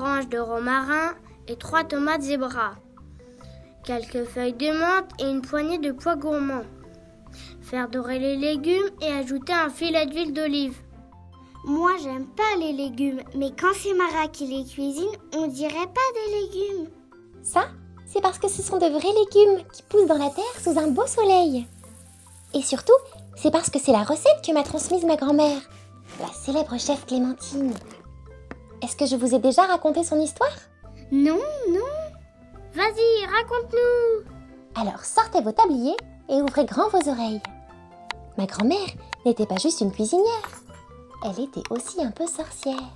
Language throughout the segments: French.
de romarin et trois tomates zébras, quelques feuilles de menthe et une poignée de pois gourmands. Faire dorer les légumes et ajouter un filet d'huile d'olive. Moi, j'aime pas les légumes, mais quand c'est Mara qui les cuisine, on dirait pas des légumes. Ça, c'est parce que ce sont de vrais légumes qui poussent dans la terre sous un beau soleil. Et surtout, c'est parce que c'est la recette que m'a transmise ma grand-mère, la célèbre chef Clémentine. Est-ce que je vous ai déjà raconté son histoire? Non, non. Vas-y, raconte-nous. Alors sortez vos tabliers et ouvrez grand vos oreilles. Ma grand-mère n'était pas juste une cuisinière, elle était aussi un peu sorcière.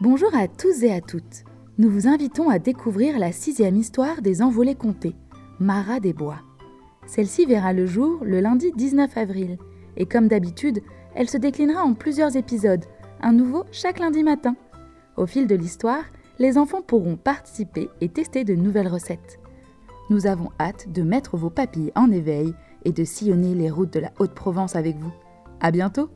Bonjour à tous et à toutes. Nous vous invitons à découvrir la sixième histoire des envolées comptées, Marat des Bois. Celle-ci verra le jour le lundi 19 avril, et comme d'habitude, elle se déclinera en plusieurs épisodes, un nouveau chaque lundi matin. Au fil de l'histoire, les enfants pourront participer et tester de nouvelles recettes. Nous avons hâte de mettre vos papilles en éveil et de sillonner les routes de la Haute-Provence avec vous. À bientôt!